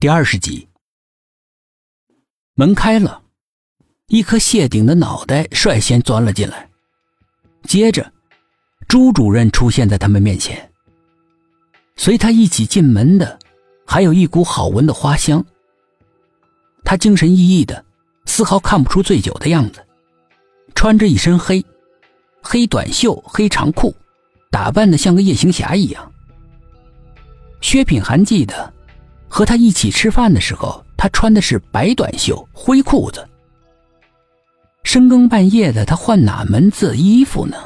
第二十集，门开了，一颗谢顶的脑袋率先钻了进来，接着，朱主任出现在他们面前。随他一起进门的，还有一股好闻的花香。他精神奕奕的，丝毫看不出醉酒的样子，穿着一身黑，黑短袖、黑长裤，打扮的像个夜行侠一样。薛品涵记得。和他一起吃饭的时候，他穿的是白短袖、灰裤子。深更半夜的，他换哪门子衣服呢？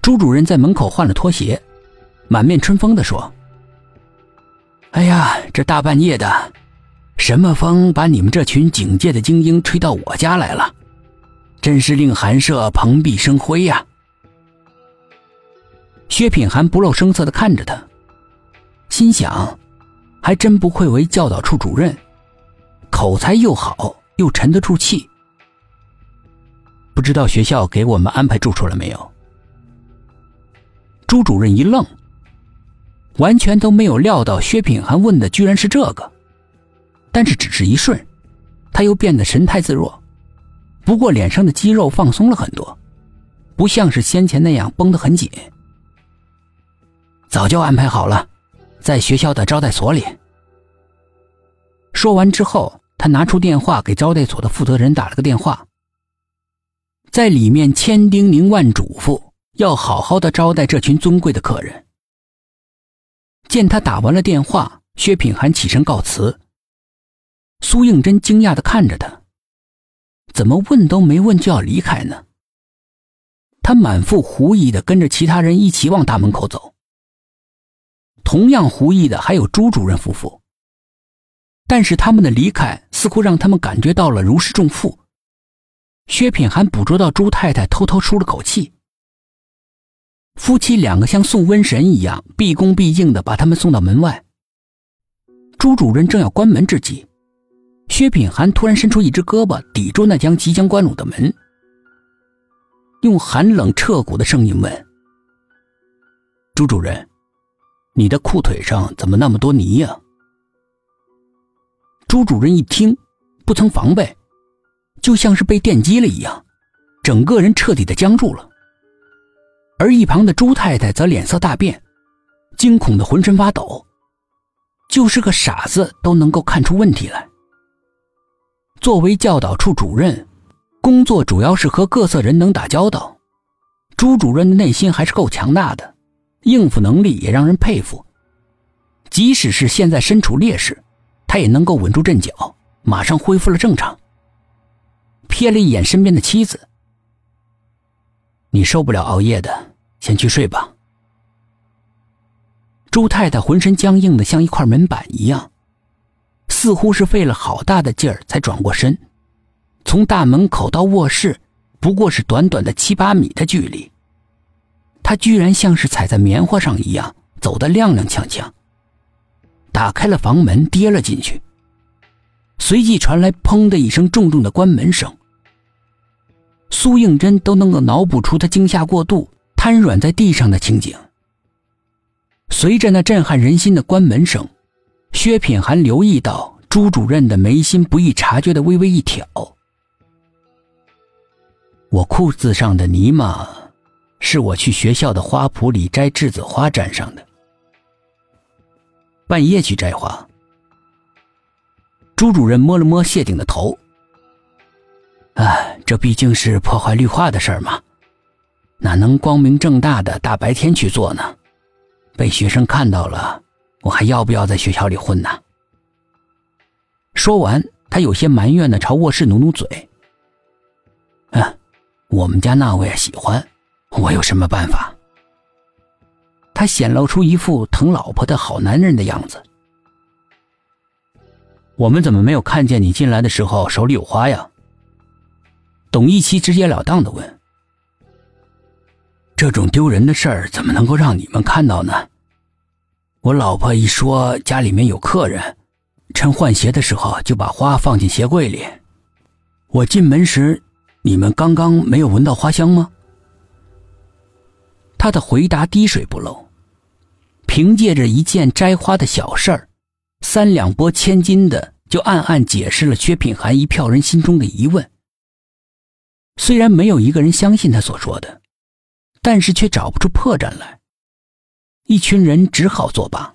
朱主任在门口换了拖鞋，满面春风的说：“哎呀，这大半夜的，什么风把你们这群警界的精英吹到我家来了？真是令寒舍蓬荜生辉呀！”薛品涵不露声色的看着他，心想。还真不愧为教导处主任，口才又好，又沉得住气。不知道学校给我们安排住处了没有？朱主任一愣，完全都没有料到薛品涵问的居然是这个，但是只是一瞬，他又变得神态自若，不过脸上的肌肉放松了很多，不像是先前那样绷得很紧。早就安排好了。在学校的招待所里。说完之后，他拿出电话给招待所的负责人打了个电话，在里面千叮咛万嘱咐，要好好的招待这群尊贵的客人。见他打完了电话，薛品涵起身告辞。苏应真惊讶的看着他，怎么问都没问就要离开呢？他满腹狐疑的跟着其他人一起往大门口走。同样狐疑的还有朱主任夫妇，但是他们的离开似乎让他们感觉到了如释重负。薛品涵捕捉到朱太太偷偷舒了口气，夫妻两个像送瘟神一样毕恭毕敬的把他们送到门外。朱主任正要关门之际，薛品涵突然伸出一只胳膊抵住那将即将关拢的门，用寒冷彻骨的声音问：“朱主任。”你的裤腿上怎么那么多泥呀？朱主任一听，不曾防备，就像是被电击了一样，整个人彻底的僵住了。而一旁的朱太太则脸色大变，惊恐的浑身发抖，就是个傻子都能够看出问题来。作为教导处主任，工作主要是和各色人能打交道，朱主任的内心还是够强大的。应付能力也让人佩服，即使是现在身处劣势，他也能够稳住阵脚，马上恢复了正常。瞥了一眼身边的妻子：“你受不了熬夜的，先去睡吧。”朱太太浑身僵硬的像一块门板一样，似乎是费了好大的劲儿才转过身。从大门口到卧室，不过是短短的七八米的距离。他居然像是踩在棉花上一样走得踉踉跄跄，打开了房门，跌了进去。随即传来“砰”的一声重重的关门声。苏应真都能够脑补出他惊吓过度瘫软在地上的情景。随着那震撼人心的关门声，薛品涵留意到朱主任的眉心不易察觉的微微一挑。我裤子上的泥吗？是我去学校的花圃里摘栀子花沾上的。半夜去摘花。朱主任摸了摸谢顶的头。哎，这毕竟是破坏绿化的事儿嘛，哪能光明正大的大白天去做呢？被学生看到了，我还要不要在学校里混呢？说完，他有些埋怨的朝卧室努努嘴。嗯，我们家那位喜欢。我有什么办法？他显露出一副疼老婆的好男人的样子。我们怎么没有看见你进来的时候手里有花呀？董一奇直截了当的问。这种丢人的事儿怎么能够让你们看到呢？我老婆一说家里面有客人，趁换鞋的时候就把花放进鞋柜里。我进门时，你们刚刚没有闻到花香吗？他的回答滴水不漏，凭借着一件摘花的小事儿，三两拨千金的，就暗暗解释了薛品涵一票人心中的疑问。虽然没有一个人相信他所说的，但是却找不出破绽来。一群人只好作罢。